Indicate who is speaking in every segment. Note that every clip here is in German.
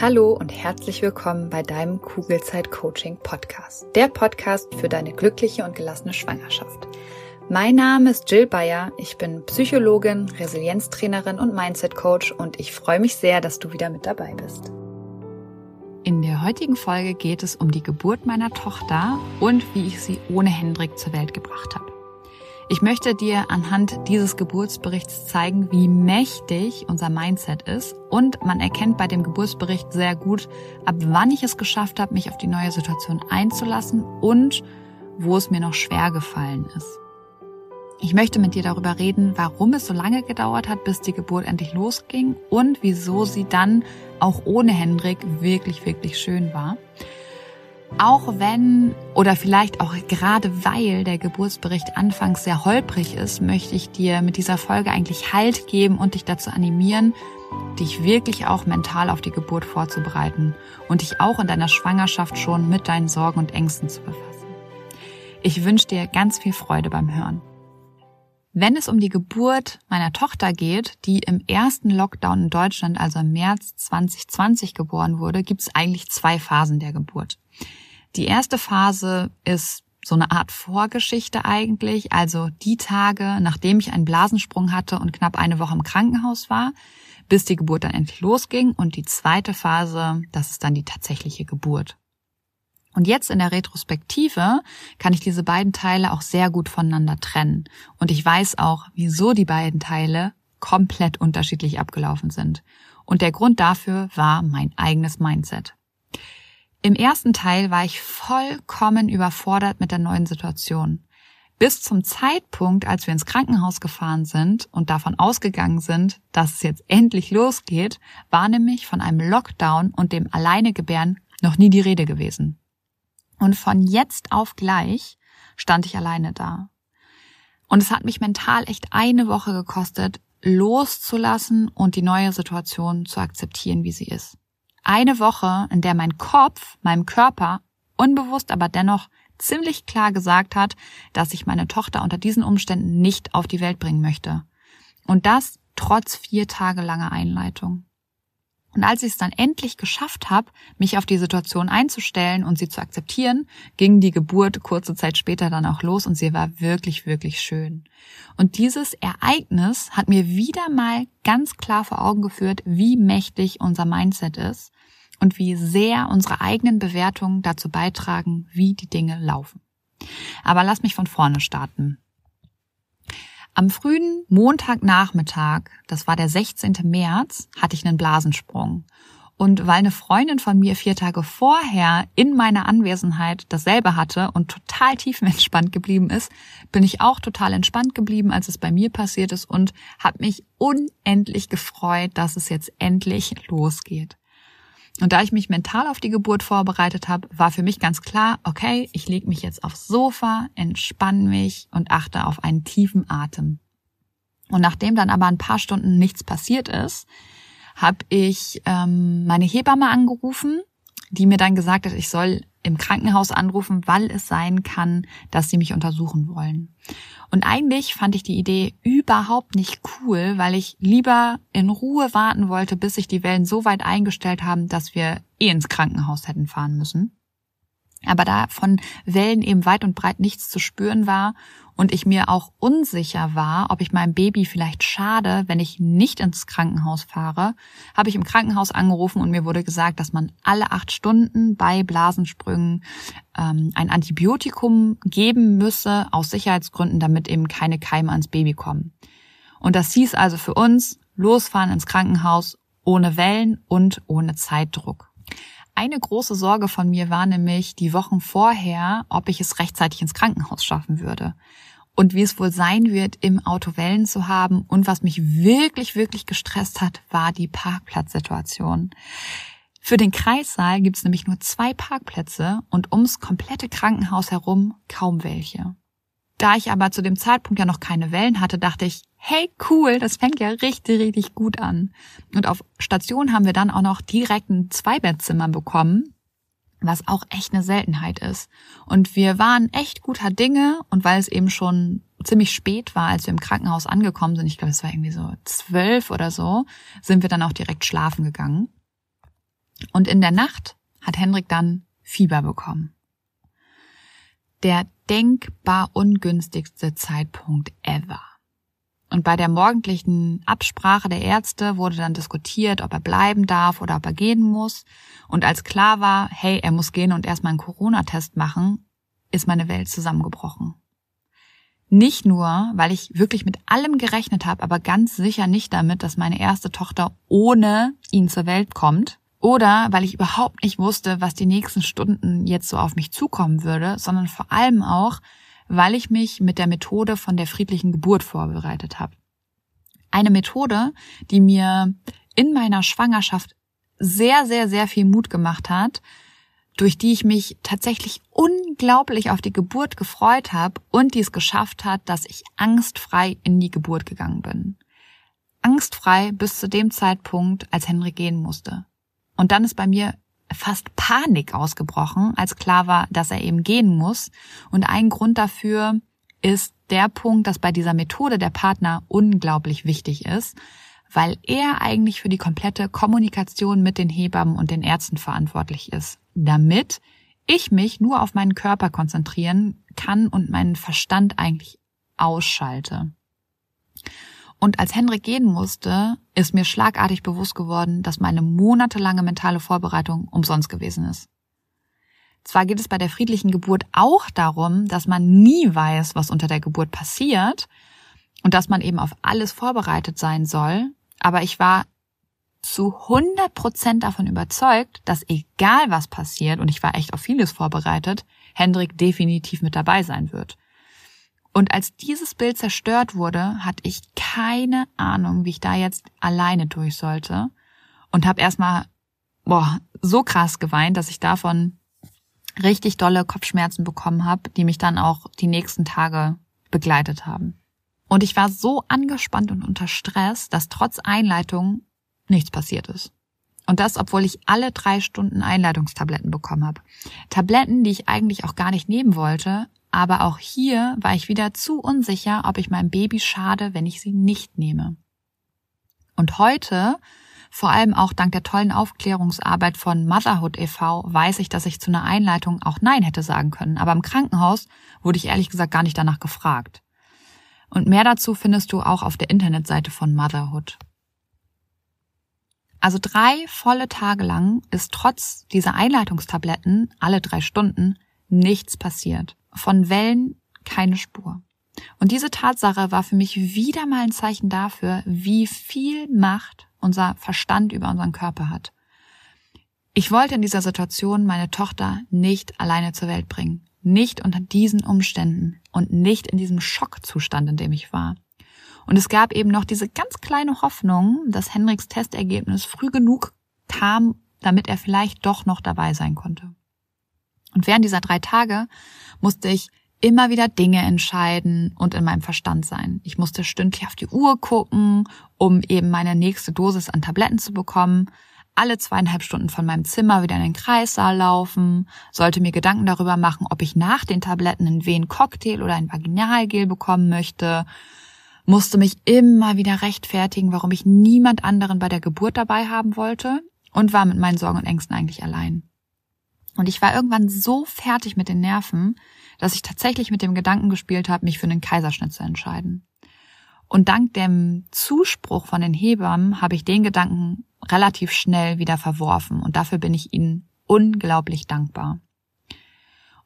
Speaker 1: Hallo und herzlich willkommen bei deinem Kugelzeit Coaching Podcast. Der Podcast für deine glückliche und gelassene Schwangerschaft. Mein Name ist Jill Bayer. Ich bin Psychologin, Resilienztrainerin und Mindset Coach und ich freue mich sehr, dass du wieder mit dabei bist. In der heutigen Folge geht es um die Geburt meiner Tochter und wie ich sie ohne Hendrik zur Welt gebracht habe. Ich möchte dir anhand dieses Geburtsberichts zeigen, wie mächtig unser Mindset ist und man erkennt bei dem Geburtsbericht sehr gut, ab wann ich es geschafft habe, mich auf die neue Situation einzulassen und wo es mir noch schwer gefallen ist. Ich möchte mit dir darüber reden, warum es so lange gedauert hat, bis die Geburt endlich losging und wieso sie dann auch ohne Hendrik wirklich, wirklich schön war. Auch wenn oder vielleicht auch gerade weil der Geburtsbericht anfangs sehr holprig ist, möchte ich dir mit dieser Folge eigentlich Halt geben und dich dazu animieren, dich wirklich auch mental auf die Geburt vorzubereiten und dich auch in deiner Schwangerschaft schon mit deinen Sorgen und Ängsten zu befassen. Ich wünsche dir ganz viel Freude beim Hören. Wenn es um die Geburt meiner Tochter geht, die im ersten Lockdown in Deutschland, also im März 2020 geboren wurde, gibt es eigentlich zwei Phasen der Geburt. Die erste Phase ist so eine Art Vorgeschichte eigentlich, also die Tage, nachdem ich einen Blasensprung hatte und knapp eine Woche im Krankenhaus war, bis die Geburt dann endlich losging. Und die zweite Phase, das ist dann die tatsächliche Geburt. Und jetzt in der Retrospektive kann ich diese beiden Teile auch sehr gut voneinander trennen. Und ich weiß auch, wieso die beiden Teile komplett unterschiedlich abgelaufen sind. Und der Grund dafür war mein eigenes Mindset. Im ersten Teil war ich vollkommen überfordert mit der neuen Situation. Bis zum Zeitpunkt, als wir ins Krankenhaus gefahren sind und davon ausgegangen sind, dass es jetzt endlich losgeht, war nämlich von einem Lockdown und dem Alleinegebären noch nie die Rede gewesen. Und von jetzt auf gleich stand ich alleine da. Und es hat mich mental echt eine Woche gekostet, loszulassen und die neue Situation zu akzeptieren, wie sie ist. Eine Woche, in der mein Kopf, meinem Körper, unbewusst aber dennoch ziemlich klar gesagt hat, dass ich meine Tochter unter diesen Umständen nicht auf die Welt bringen möchte. Und das trotz vier Tage langer Einleitung. Und als ich es dann endlich geschafft habe, mich auf die Situation einzustellen und sie zu akzeptieren, ging die Geburt kurze Zeit später dann auch los und sie war wirklich, wirklich schön. Und dieses Ereignis hat mir wieder mal ganz klar vor Augen geführt, wie mächtig unser Mindset ist und wie sehr unsere eigenen Bewertungen dazu beitragen, wie die Dinge laufen. Aber lass mich von vorne starten. Am frühen Montagnachmittag, das war der 16. März, hatte ich einen Blasensprung. Und weil eine Freundin von mir vier Tage vorher in meiner Anwesenheit dasselbe hatte und total tiefenentspannt geblieben ist, bin ich auch total entspannt geblieben, als es bei mir passiert ist und habe mich unendlich gefreut, dass es jetzt endlich losgeht. Und da ich mich mental auf die Geburt vorbereitet habe, war für mich ganz klar, okay, ich lege mich jetzt aufs Sofa, entspanne mich und achte auf einen tiefen Atem. Und nachdem dann aber ein paar Stunden nichts passiert ist, habe ich ähm, meine Hebamme angerufen, die mir dann gesagt hat, ich soll im Krankenhaus anrufen, weil es sein kann, dass sie mich untersuchen wollen. Und eigentlich fand ich die Idee überhaupt nicht cool, weil ich lieber in Ruhe warten wollte, bis sich die Wellen so weit eingestellt haben, dass wir eh ins Krankenhaus hätten fahren müssen. Aber da von Wellen eben weit und breit nichts zu spüren war und ich mir auch unsicher war, ob ich meinem Baby vielleicht schade, wenn ich nicht ins Krankenhaus fahre, habe ich im Krankenhaus angerufen und mir wurde gesagt, dass man alle acht Stunden bei Blasensprüngen ähm, ein Antibiotikum geben müsse, aus Sicherheitsgründen, damit eben keine Keime ans Baby kommen. Und das hieß also für uns, losfahren ins Krankenhaus ohne Wellen und ohne Zeitdruck. Eine große Sorge von mir war nämlich die Wochen vorher, ob ich es rechtzeitig ins Krankenhaus schaffen würde. Und wie es wohl sein wird, im Auto Wellen zu haben. Und was mich wirklich, wirklich gestresst hat, war die Parkplatzsituation. Für den Kreissaal gibt es nämlich nur zwei Parkplätze und ums komplette Krankenhaus herum kaum welche. Da ich aber zu dem Zeitpunkt ja noch keine Wellen hatte, dachte ich, hey cool, das fängt ja richtig, richtig gut an. Und auf Station haben wir dann auch noch direkt ein Zweibettzimmer bekommen, was auch echt eine Seltenheit ist. Und wir waren echt guter Dinge und weil es eben schon ziemlich spät war, als wir im Krankenhaus angekommen sind, ich glaube, es war irgendwie so zwölf oder so, sind wir dann auch direkt schlafen gegangen. Und in der Nacht hat Hendrik dann Fieber bekommen. Der denkbar ungünstigste Zeitpunkt ever. Und bei der morgendlichen Absprache der Ärzte wurde dann diskutiert, ob er bleiben darf oder ob er gehen muss. Und als klar war, hey, er muss gehen und erstmal einen Corona-Test machen, ist meine Welt zusammengebrochen. Nicht nur, weil ich wirklich mit allem gerechnet habe, aber ganz sicher nicht damit, dass meine erste Tochter ohne ihn zur Welt kommt. Oder weil ich überhaupt nicht wusste, was die nächsten Stunden jetzt so auf mich zukommen würde, sondern vor allem auch, weil ich mich mit der Methode von der friedlichen Geburt vorbereitet habe. Eine Methode, die mir in meiner Schwangerschaft sehr, sehr, sehr viel Mut gemacht hat, durch die ich mich tatsächlich unglaublich auf die Geburt gefreut habe und die es geschafft hat, dass ich angstfrei in die Geburt gegangen bin. Angstfrei bis zu dem Zeitpunkt, als Henry gehen musste. Und dann ist bei mir fast Panik ausgebrochen, als klar war, dass er eben gehen muss. Und ein Grund dafür ist der Punkt, dass bei dieser Methode der Partner unglaublich wichtig ist, weil er eigentlich für die komplette Kommunikation mit den Hebammen und den Ärzten verantwortlich ist, damit ich mich nur auf meinen Körper konzentrieren kann und meinen Verstand eigentlich ausschalte. Und als Henrik gehen musste, ist mir schlagartig bewusst geworden, dass meine monatelange mentale Vorbereitung umsonst gewesen ist. Zwar geht es bei der friedlichen Geburt auch darum, dass man nie weiß, was unter der Geburt passiert und dass man eben auf alles vorbereitet sein soll, aber ich war zu 100 Prozent davon überzeugt, dass egal was passiert, und ich war echt auf vieles vorbereitet, Hendrik definitiv mit dabei sein wird. Und als dieses Bild zerstört wurde, hatte ich keine Ahnung, wie ich da jetzt alleine durch sollte und habe erstmal boah, so krass geweint, dass ich davon richtig dolle Kopfschmerzen bekommen habe, die mich dann auch die nächsten Tage begleitet haben. Und ich war so angespannt und unter Stress, dass trotz Einleitung nichts passiert ist. Und das, obwohl ich alle drei Stunden Einleitungstabletten bekommen habe. Tabletten, die ich eigentlich auch gar nicht nehmen wollte, aber auch hier war ich wieder zu unsicher, ob ich meinem Baby schade, wenn ich sie nicht nehme. Und heute, vor allem auch dank der tollen Aufklärungsarbeit von Motherhood e.V., weiß ich, dass ich zu einer Einleitung auch Nein hätte sagen können. Aber im Krankenhaus wurde ich ehrlich gesagt gar nicht danach gefragt. Und mehr dazu findest du auch auf der Internetseite von Motherhood. Also drei volle Tage lang ist trotz dieser Einleitungstabletten alle drei Stunden nichts passiert. Von Wellen keine Spur. Und diese Tatsache war für mich wieder mal ein Zeichen dafür, wie viel Macht unser Verstand über unseren Körper hat. Ich wollte in dieser Situation meine Tochter nicht alleine zur Welt bringen. Nicht unter diesen Umständen und nicht in diesem Schockzustand, in dem ich war. Und es gab eben noch diese ganz kleine Hoffnung, dass Henriks Testergebnis früh genug kam, damit er vielleicht doch noch dabei sein konnte. Und während dieser drei Tage musste ich immer wieder Dinge entscheiden und in meinem Verstand sein. Ich musste stündlich auf die Uhr gucken, um eben meine nächste Dosis an Tabletten zu bekommen, alle zweieinhalb Stunden von meinem Zimmer wieder in den Kreissaal laufen, sollte mir Gedanken darüber machen, ob ich nach den Tabletten einen Wehen-Cocktail oder ein Vaginalgel bekommen möchte, musste mich immer wieder rechtfertigen, warum ich niemand anderen bei der Geburt dabei haben wollte und war mit meinen Sorgen und Ängsten eigentlich allein. Und ich war irgendwann so fertig mit den Nerven, dass ich tatsächlich mit dem Gedanken gespielt habe, mich für einen Kaiserschnitt zu entscheiden. Und dank dem Zuspruch von den Hebammen habe ich den Gedanken relativ schnell wieder verworfen und dafür bin ich ihnen unglaublich dankbar.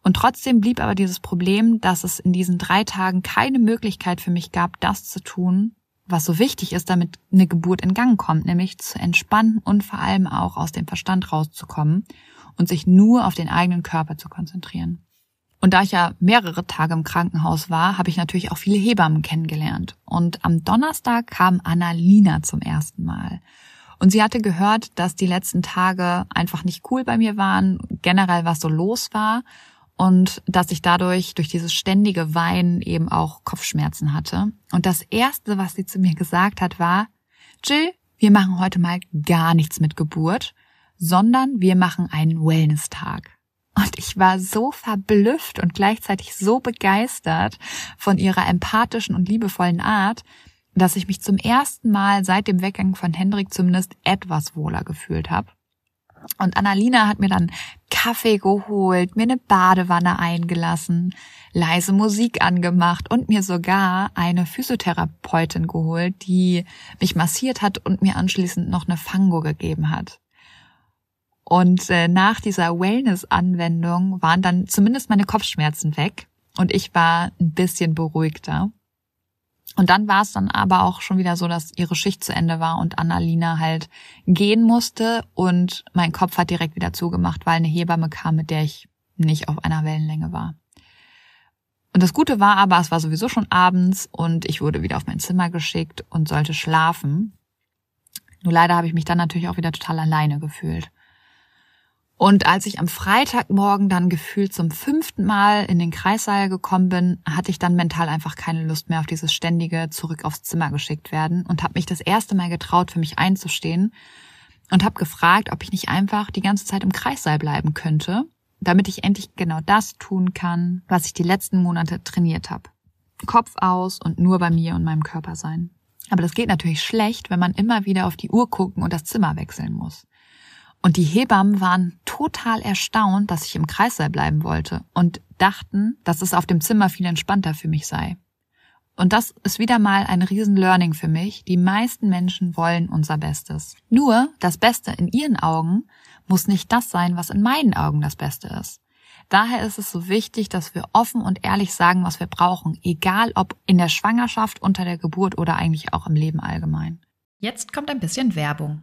Speaker 1: Und trotzdem blieb aber dieses Problem, dass es in diesen drei Tagen keine Möglichkeit für mich gab, das zu tun, was so wichtig ist, damit eine Geburt in Gang kommt, nämlich zu entspannen und vor allem auch aus dem Verstand rauszukommen und sich nur auf den eigenen Körper zu konzentrieren. Und da ich ja mehrere Tage im Krankenhaus war, habe ich natürlich auch viele Hebammen kennengelernt. Und am Donnerstag kam Annalina zum ersten Mal. Und sie hatte gehört, dass die letzten Tage einfach nicht cool bei mir waren, generell was so los war und dass ich dadurch durch dieses ständige Weinen eben auch Kopfschmerzen hatte. Und das erste, was sie zu mir gesagt hat, war, Jill, wir machen heute mal gar nichts mit Geburt, sondern wir machen einen Wellness-Tag. Und ich war so verblüfft und gleichzeitig so begeistert von ihrer empathischen und liebevollen Art, dass ich mich zum ersten Mal seit dem Weggang von Hendrik zumindest etwas wohler gefühlt habe. Und Annalina hat mir dann Kaffee geholt, mir eine Badewanne eingelassen, leise Musik angemacht und mir sogar eine Physiotherapeutin geholt, die mich massiert hat und mir anschließend noch eine Fango gegeben hat. Und äh, nach dieser Wellness-Anwendung waren dann zumindest meine Kopfschmerzen weg und ich war ein bisschen beruhigter. Und dann war es dann aber auch schon wieder so, dass ihre Schicht zu Ende war und Annalina halt gehen musste und mein Kopf hat direkt wieder zugemacht, weil eine Hebamme kam, mit der ich nicht auf einer Wellenlänge war. Und das Gute war aber, es war sowieso schon abends und ich wurde wieder auf mein Zimmer geschickt und sollte schlafen. Nur leider habe ich mich dann natürlich auch wieder total alleine gefühlt. Und als ich am Freitagmorgen dann gefühlt zum fünften Mal in den Kreissaal gekommen bin, hatte ich dann mental einfach keine Lust mehr auf dieses ständige zurück aufs Zimmer geschickt werden und habe mich das erste Mal getraut, für mich einzustehen und habe gefragt, ob ich nicht einfach die ganze Zeit im Kreissaal bleiben könnte, damit ich endlich genau das tun kann, was ich die letzten Monate trainiert habe. Kopf aus und nur bei mir und meinem Körper sein. Aber das geht natürlich schlecht, wenn man immer wieder auf die Uhr gucken und das Zimmer wechseln muss. Und die Hebammen waren total erstaunt, dass ich im Kreissaal bleiben wollte und dachten, dass es auf dem Zimmer viel entspannter für mich sei. Und das ist wieder mal ein Riesen-Learning für mich. Die meisten Menschen wollen unser Bestes. Nur das Beste in ihren Augen muss nicht das sein, was in meinen Augen das Beste ist. Daher ist es so wichtig, dass wir offen und ehrlich sagen, was wir brauchen, egal ob in der Schwangerschaft, unter der Geburt oder eigentlich auch im Leben allgemein.
Speaker 2: Jetzt kommt ein bisschen Werbung.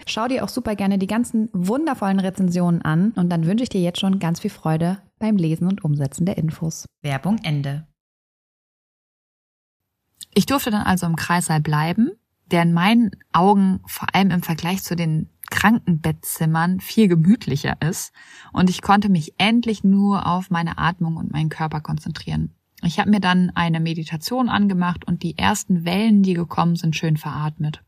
Speaker 3: Schau dir auch super gerne die ganzen wundervollen Rezensionen an und dann wünsche ich dir jetzt schon ganz viel Freude beim Lesen und Umsetzen der Infos.
Speaker 2: Werbung Ende.
Speaker 1: Ich durfte dann also im Kreissaal bleiben, der in meinen Augen vor allem im Vergleich zu den Krankenbettzimmern viel gemütlicher ist und ich konnte mich endlich nur auf meine Atmung und meinen Körper konzentrieren. Ich habe mir dann eine Meditation angemacht und die ersten Wellen, die gekommen sind, schön veratmet.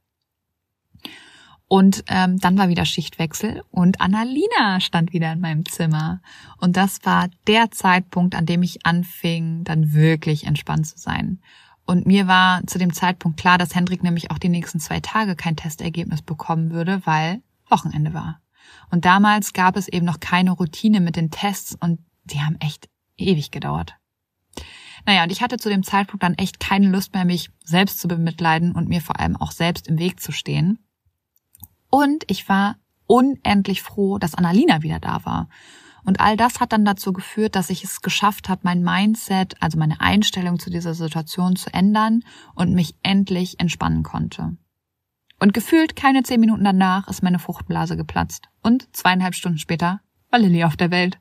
Speaker 1: Und ähm, dann war wieder Schichtwechsel und Annalina stand wieder in meinem Zimmer. Und das war der Zeitpunkt, an dem ich anfing, dann wirklich entspannt zu sein. Und mir war zu dem Zeitpunkt klar, dass Hendrik nämlich auch die nächsten zwei Tage kein Testergebnis bekommen würde, weil Wochenende war. Und damals gab es eben noch keine Routine mit den Tests und die haben echt ewig gedauert. Naja, und ich hatte zu dem Zeitpunkt dann echt keine Lust mehr, mich selbst zu bemitleiden und mir vor allem auch selbst im Weg zu stehen. Und ich war unendlich froh, dass Annalina wieder da war. Und all das hat dann dazu geführt, dass ich es geschafft habe, mein Mindset, also meine Einstellung zu dieser Situation zu ändern und mich endlich entspannen konnte. Und gefühlt keine zehn Minuten danach ist meine Fruchtblase geplatzt. Und zweieinhalb Stunden später war Lilly auf der Welt.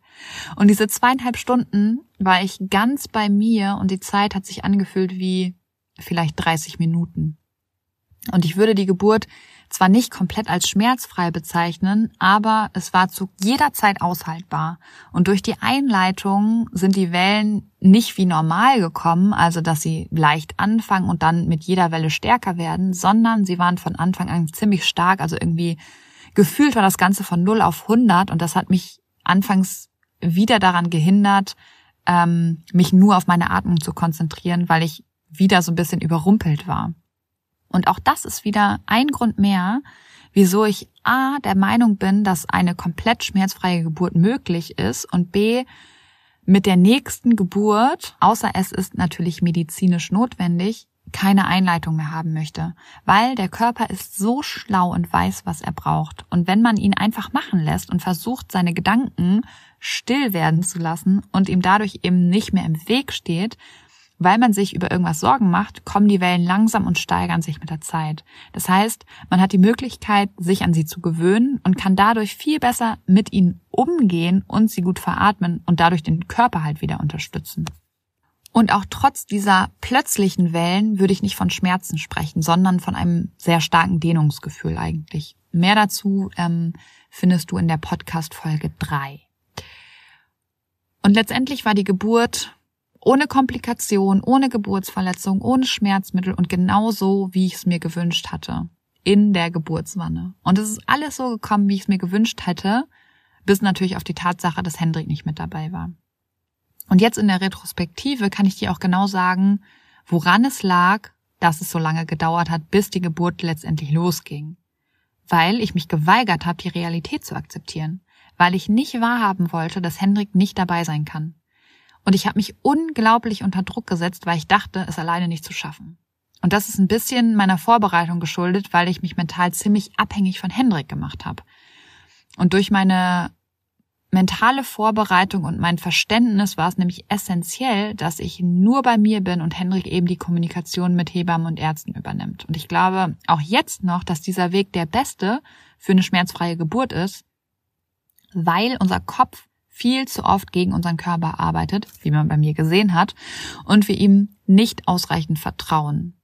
Speaker 1: Und diese zweieinhalb Stunden war ich ganz bei mir und die Zeit hat sich angefühlt wie vielleicht 30 Minuten. Und ich würde die Geburt zwar nicht komplett als schmerzfrei bezeichnen, aber es war zu jeder Zeit aushaltbar. Und durch die Einleitung sind die Wellen nicht wie normal gekommen, also dass sie leicht anfangen und dann mit jeder Welle stärker werden, sondern sie waren von Anfang an ziemlich stark, also irgendwie gefühlt war das Ganze von 0 auf 100 und das hat mich anfangs wieder daran gehindert, ähm, mich nur auf meine Atmung zu konzentrieren, weil ich wieder so ein bisschen überrumpelt war. Und auch das ist wieder ein Grund mehr, wieso ich A der Meinung bin, dass eine komplett schmerzfreie Geburt möglich ist und B mit der nächsten Geburt, außer es ist natürlich medizinisch notwendig, keine Einleitung mehr haben möchte, weil der Körper ist so schlau und weiß, was er braucht. Und wenn man ihn einfach machen lässt und versucht, seine Gedanken still werden zu lassen und ihm dadurch eben nicht mehr im Weg steht, weil man sich über irgendwas Sorgen macht, kommen die Wellen langsam und steigern sich mit der Zeit. Das heißt, man hat die Möglichkeit, sich an sie zu gewöhnen und kann dadurch viel besser mit ihnen umgehen und sie gut veratmen und dadurch den Körper halt wieder unterstützen. Und auch trotz dieser plötzlichen Wellen würde ich nicht von Schmerzen sprechen, sondern von einem sehr starken Dehnungsgefühl eigentlich. Mehr dazu ähm, findest du in der Podcast-Folge drei. Und letztendlich war die Geburt ohne Komplikation, ohne Geburtsverletzung, ohne Schmerzmittel und genauso, wie ich es mir gewünscht hatte. In der Geburtswanne. Und es ist alles so gekommen, wie ich es mir gewünscht hätte, bis natürlich auf die Tatsache, dass Hendrik nicht mit dabei war. Und jetzt in der Retrospektive kann ich dir auch genau sagen, woran es lag, dass es so lange gedauert hat, bis die Geburt letztendlich losging. Weil ich mich geweigert habe, die Realität zu akzeptieren. Weil ich nicht wahrhaben wollte, dass Hendrik nicht dabei sein kann. Und ich habe mich unglaublich unter Druck gesetzt, weil ich dachte, es alleine nicht zu schaffen. Und das ist ein bisschen meiner Vorbereitung geschuldet, weil ich mich mental ziemlich abhängig von Hendrik gemacht habe. Und durch meine mentale Vorbereitung und mein Verständnis war es nämlich essentiell, dass ich nur bei mir bin und Hendrik eben die Kommunikation mit Hebammen und Ärzten übernimmt. Und ich glaube auch jetzt noch, dass dieser Weg der beste für eine schmerzfreie Geburt ist, weil unser Kopf viel zu oft gegen unseren Körper arbeitet, wie man bei mir gesehen hat, und wir ihm nicht ausreichend vertrauen.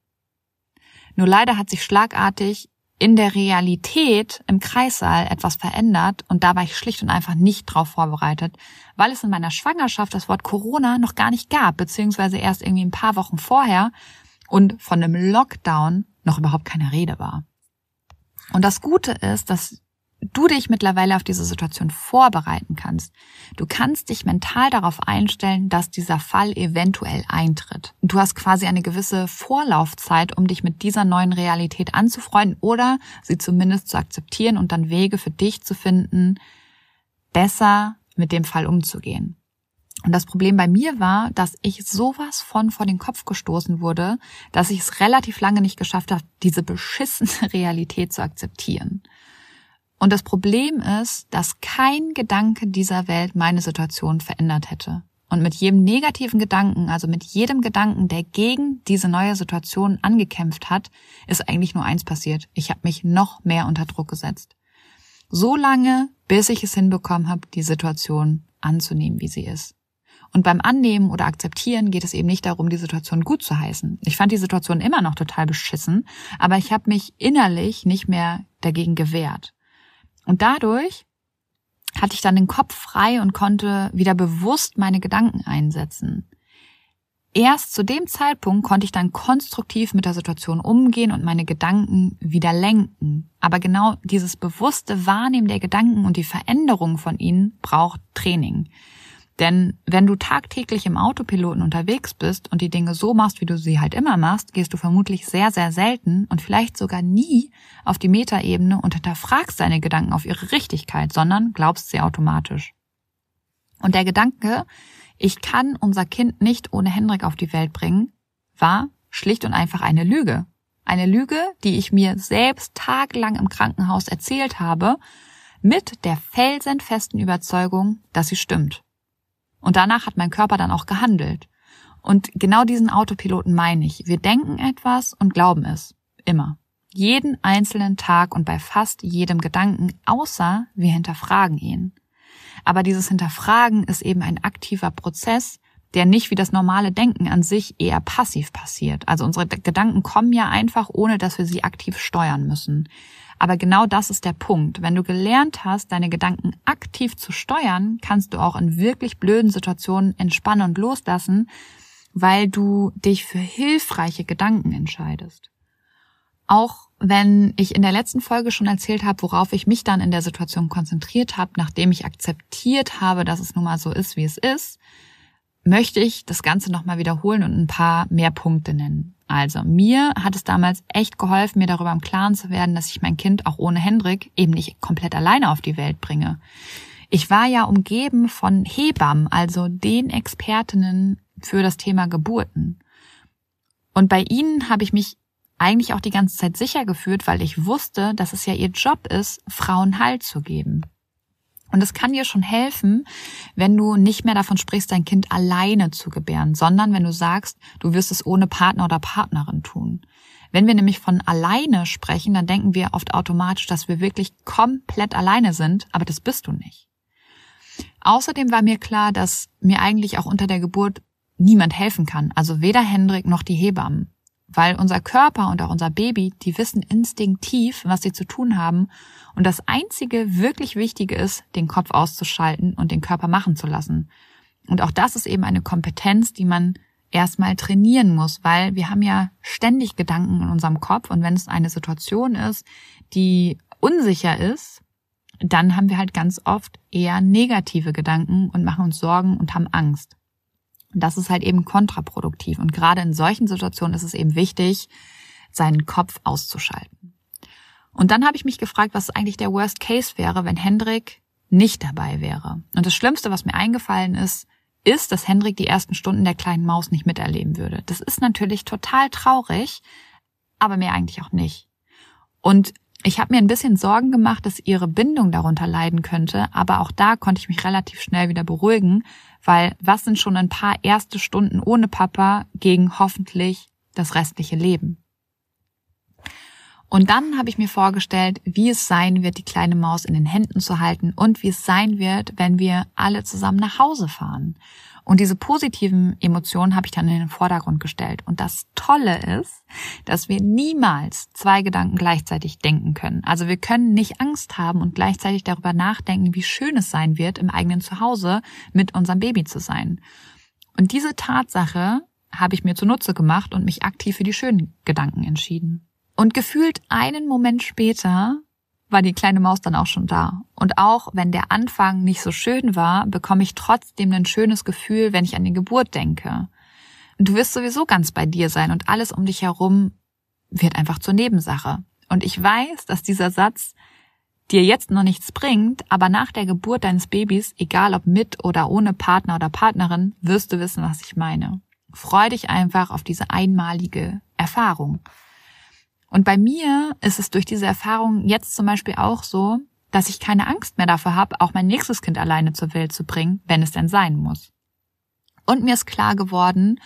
Speaker 1: Nur leider hat sich schlagartig in der Realität im Kreissaal etwas verändert und da war ich schlicht und einfach nicht drauf vorbereitet, weil es in meiner Schwangerschaft das Wort Corona noch gar nicht gab, beziehungsweise erst irgendwie ein paar Wochen vorher und von einem Lockdown noch überhaupt keine Rede war. Und das Gute ist, dass du dich mittlerweile auf diese Situation vorbereiten kannst. Du kannst dich mental darauf einstellen, dass dieser Fall eventuell eintritt. Du hast quasi eine gewisse Vorlaufzeit, um dich mit dieser neuen Realität anzufreunden oder sie zumindest zu akzeptieren und dann Wege für dich zu finden, besser mit dem Fall umzugehen. Und das Problem bei mir war, dass ich sowas von vor den Kopf gestoßen wurde, dass ich es relativ lange nicht geschafft habe, diese beschissene Realität zu akzeptieren. Und das Problem ist, dass kein Gedanke dieser Welt meine Situation verändert hätte. Und mit jedem negativen Gedanken, also mit jedem Gedanken, der gegen diese neue Situation angekämpft hat, ist eigentlich nur eins passiert. Ich habe mich noch mehr unter Druck gesetzt. So lange, bis ich es hinbekommen habe, die Situation anzunehmen, wie sie ist. Und beim Annehmen oder Akzeptieren geht es eben nicht darum, die Situation gut zu heißen. Ich fand die Situation immer noch total beschissen, aber ich habe mich innerlich nicht mehr dagegen gewehrt. Und dadurch hatte ich dann den Kopf frei und konnte wieder bewusst meine Gedanken einsetzen. Erst zu dem Zeitpunkt konnte ich dann konstruktiv mit der Situation umgehen und meine Gedanken wieder lenken. Aber genau dieses bewusste Wahrnehmen der Gedanken und die Veränderung von ihnen braucht Training. Denn wenn du tagtäglich im Autopiloten unterwegs bist und die Dinge so machst, wie du sie halt immer machst, gehst du vermutlich sehr, sehr selten und vielleicht sogar nie auf die Metaebene und hinterfragst deine Gedanken auf ihre Richtigkeit, sondern glaubst sie automatisch. Und der Gedanke, ich kann unser Kind nicht ohne Hendrik auf die Welt bringen, war schlicht und einfach eine Lüge. Eine Lüge, die ich mir selbst tagelang im Krankenhaus erzählt habe, mit der felsenfesten Überzeugung, dass sie stimmt. Und danach hat mein Körper dann auch gehandelt. Und genau diesen Autopiloten meine ich. Wir denken etwas und glauben es. Immer. Jeden einzelnen Tag und bei fast jedem Gedanken, außer wir hinterfragen ihn. Aber dieses Hinterfragen ist eben ein aktiver Prozess, der nicht wie das normale Denken an sich eher passiv passiert. Also unsere Gedanken kommen ja einfach, ohne dass wir sie aktiv steuern müssen. Aber genau das ist der Punkt. Wenn du gelernt hast, deine Gedanken aktiv zu steuern, kannst du auch in wirklich blöden Situationen entspannen und loslassen, weil du dich für hilfreiche Gedanken entscheidest. Auch wenn ich in der letzten Folge schon erzählt habe, worauf ich mich dann in der Situation konzentriert habe, nachdem ich akzeptiert habe, dass es nun mal so ist, wie es ist, möchte ich das Ganze nochmal wiederholen und ein paar mehr Punkte nennen. Also, mir hat es damals echt geholfen, mir darüber im Klaren zu werden, dass ich mein Kind auch ohne Hendrik eben nicht komplett alleine auf die Welt bringe. Ich war ja umgeben von Hebammen, also den Expertinnen für das Thema Geburten. Und bei ihnen habe ich mich eigentlich auch die ganze Zeit sicher gefühlt, weil ich wusste, dass es ja ihr Job ist, Frauen Halt zu geben. Und es kann dir schon helfen, wenn du nicht mehr davon sprichst, dein Kind alleine zu gebären, sondern wenn du sagst, du wirst es ohne Partner oder Partnerin tun. Wenn wir nämlich von alleine sprechen, dann denken wir oft automatisch, dass wir wirklich komplett alleine sind, aber das bist du nicht. Außerdem war mir klar, dass mir eigentlich auch unter der Geburt niemand helfen kann, also weder Hendrik noch die Hebammen weil unser Körper und auch unser Baby, die wissen instinktiv, was sie zu tun haben. Und das Einzige wirklich Wichtige ist, den Kopf auszuschalten und den Körper machen zu lassen. Und auch das ist eben eine Kompetenz, die man erstmal trainieren muss, weil wir haben ja ständig Gedanken in unserem Kopf und wenn es eine Situation ist, die unsicher ist, dann haben wir halt ganz oft eher negative Gedanken und machen uns Sorgen und haben Angst. Und das ist halt eben kontraproduktiv. Und gerade in solchen Situationen ist es eben wichtig, seinen Kopf auszuschalten. Und dann habe ich mich gefragt, was eigentlich der Worst Case wäre, wenn Hendrik nicht dabei wäre. Und das Schlimmste, was mir eingefallen ist, ist, dass Hendrik die ersten Stunden der kleinen Maus nicht miterleben würde. Das ist natürlich total traurig, aber mir eigentlich auch nicht. Und ich habe mir ein bisschen Sorgen gemacht, dass ihre Bindung darunter leiden könnte, aber auch da konnte ich mich relativ schnell wieder beruhigen, weil was sind schon ein paar erste Stunden ohne Papa gegen hoffentlich das restliche Leben? Und dann habe ich mir vorgestellt, wie es sein wird, die kleine Maus in den Händen zu halten und wie es sein wird, wenn wir alle zusammen nach Hause fahren. Und diese positiven Emotionen habe ich dann in den Vordergrund gestellt. Und das Tolle ist, dass wir niemals zwei Gedanken gleichzeitig denken können. Also wir können nicht Angst haben und gleichzeitig darüber nachdenken, wie schön es sein wird, im eigenen Zuhause mit unserem Baby zu sein. Und diese Tatsache habe ich mir zunutze gemacht und mich aktiv für die schönen Gedanken entschieden. Und gefühlt einen Moment später war die kleine Maus dann auch schon da. Und auch wenn der Anfang nicht so schön war, bekomme ich trotzdem ein schönes Gefühl, wenn ich an die Geburt denke. Und du wirst sowieso ganz bei dir sein und alles um dich herum wird einfach zur Nebensache. Und ich weiß, dass dieser Satz dir jetzt noch nichts bringt, aber nach der Geburt deines Babys, egal ob mit oder ohne Partner oder Partnerin, wirst du wissen, was ich meine. Freu dich einfach auf diese einmalige Erfahrung. Und bei mir ist es durch diese Erfahrung jetzt zum Beispiel auch so, dass ich keine Angst mehr dafür habe, auch mein nächstes Kind alleine zur Welt zu bringen, wenn es denn sein muss. Und mir ist klar geworden,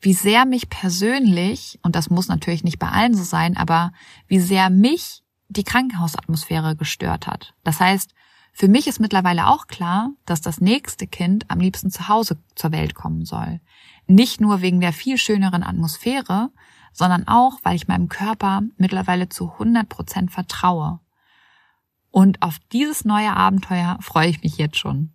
Speaker 1: wie sehr mich persönlich, und das muss natürlich nicht bei allen so sein, aber wie sehr mich die Krankenhausatmosphäre gestört hat. Das heißt, für mich ist mittlerweile auch klar, dass das nächste Kind am liebsten zu Hause zur Welt kommen soll. Nicht nur wegen der viel schöneren Atmosphäre, sondern auch, weil ich meinem Körper mittlerweile zu 100 Prozent vertraue. Und auf dieses neue Abenteuer freue ich mich jetzt schon.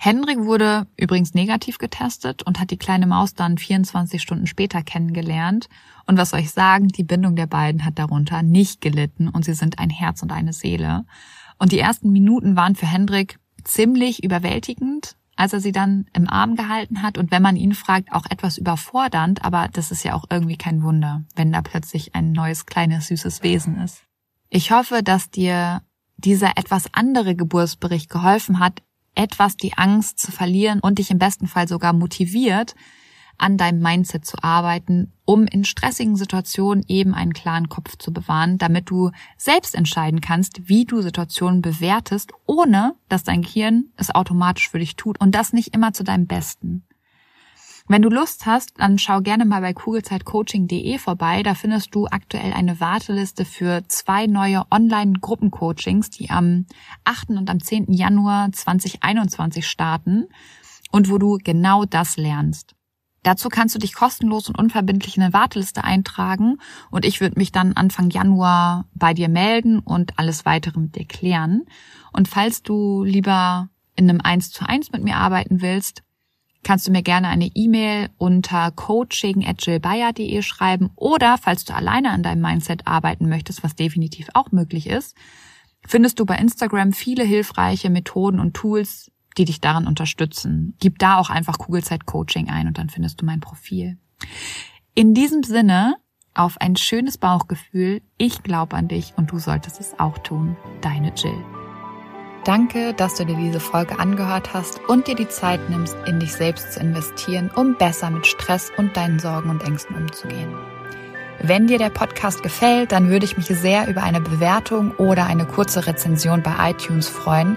Speaker 1: Hendrik wurde übrigens negativ getestet und hat die kleine Maus dann 24 Stunden später kennengelernt. Und was soll ich sagen, die Bindung der beiden hat darunter nicht gelitten und sie sind ein Herz und eine Seele. Und die ersten Minuten waren für Hendrik ziemlich überwältigend, als er sie dann im Arm gehalten hat und wenn man ihn fragt, auch etwas überfordernd, aber das ist ja auch irgendwie kein Wunder, wenn da plötzlich ein neues kleines süßes Wesen ist. Ich hoffe, dass dir dieser etwas andere Geburtsbericht geholfen hat, etwas die Angst zu verlieren und dich im besten Fall sogar motiviert, an deinem Mindset zu arbeiten, um in stressigen Situationen eben einen klaren Kopf zu bewahren, damit du selbst entscheiden kannst, wie du Situationen bewertest, ohne dass dein Gehirn es automatisch für dich tut und das nicht immer zu deinem Besten. Wenn du Lust hast, dann schau gerne mal bei kugelzeitcoaching.de vorbei. Da findest du aktuell eine Warteliste für zwei neue Online-Gruppencoachings, die am 8. und am 10. Januar 2021 starten und wo du genau das lernst. Dazu kannst du dich kostenlos und unverbindlich in eine Warteliste eintragen und ich würde mich dann Anfang Januar bei dir melden und alles weitere mit dir klären. Und falls du lieber in einem 1 zu 1 mit mir arbeiten willst, kannst du mir gerne eine E-Mail unter coaching.jillbayer.de schreiben oder falls du alleine an deinem Mindset arbeiten möchtest, was definitiv auch möglich ist, findest du bei Instagram viele hilfreiche Methoden und Tools, die dich daran unterstützen. Gib da auch einfach Kugelzeit Coaching ein und dann findest du mein Profil. In diesem Sinne, auf ein schönes Bauchgefühl. Ich glaube an dich und du solltest es auch tun. Deine Jill. Danke, dass du dir diese Folge angehört hast und dir die Zeit nimmst, in dich selbst zu investieren, um besser mit Stress und deinen Sorgen und Ängsten umzugehen. Wenn dir der Podcast gefällt, dann würde ich mich sehr über eine Bewertung oder eine kurze Rezension bei iTunes freuen,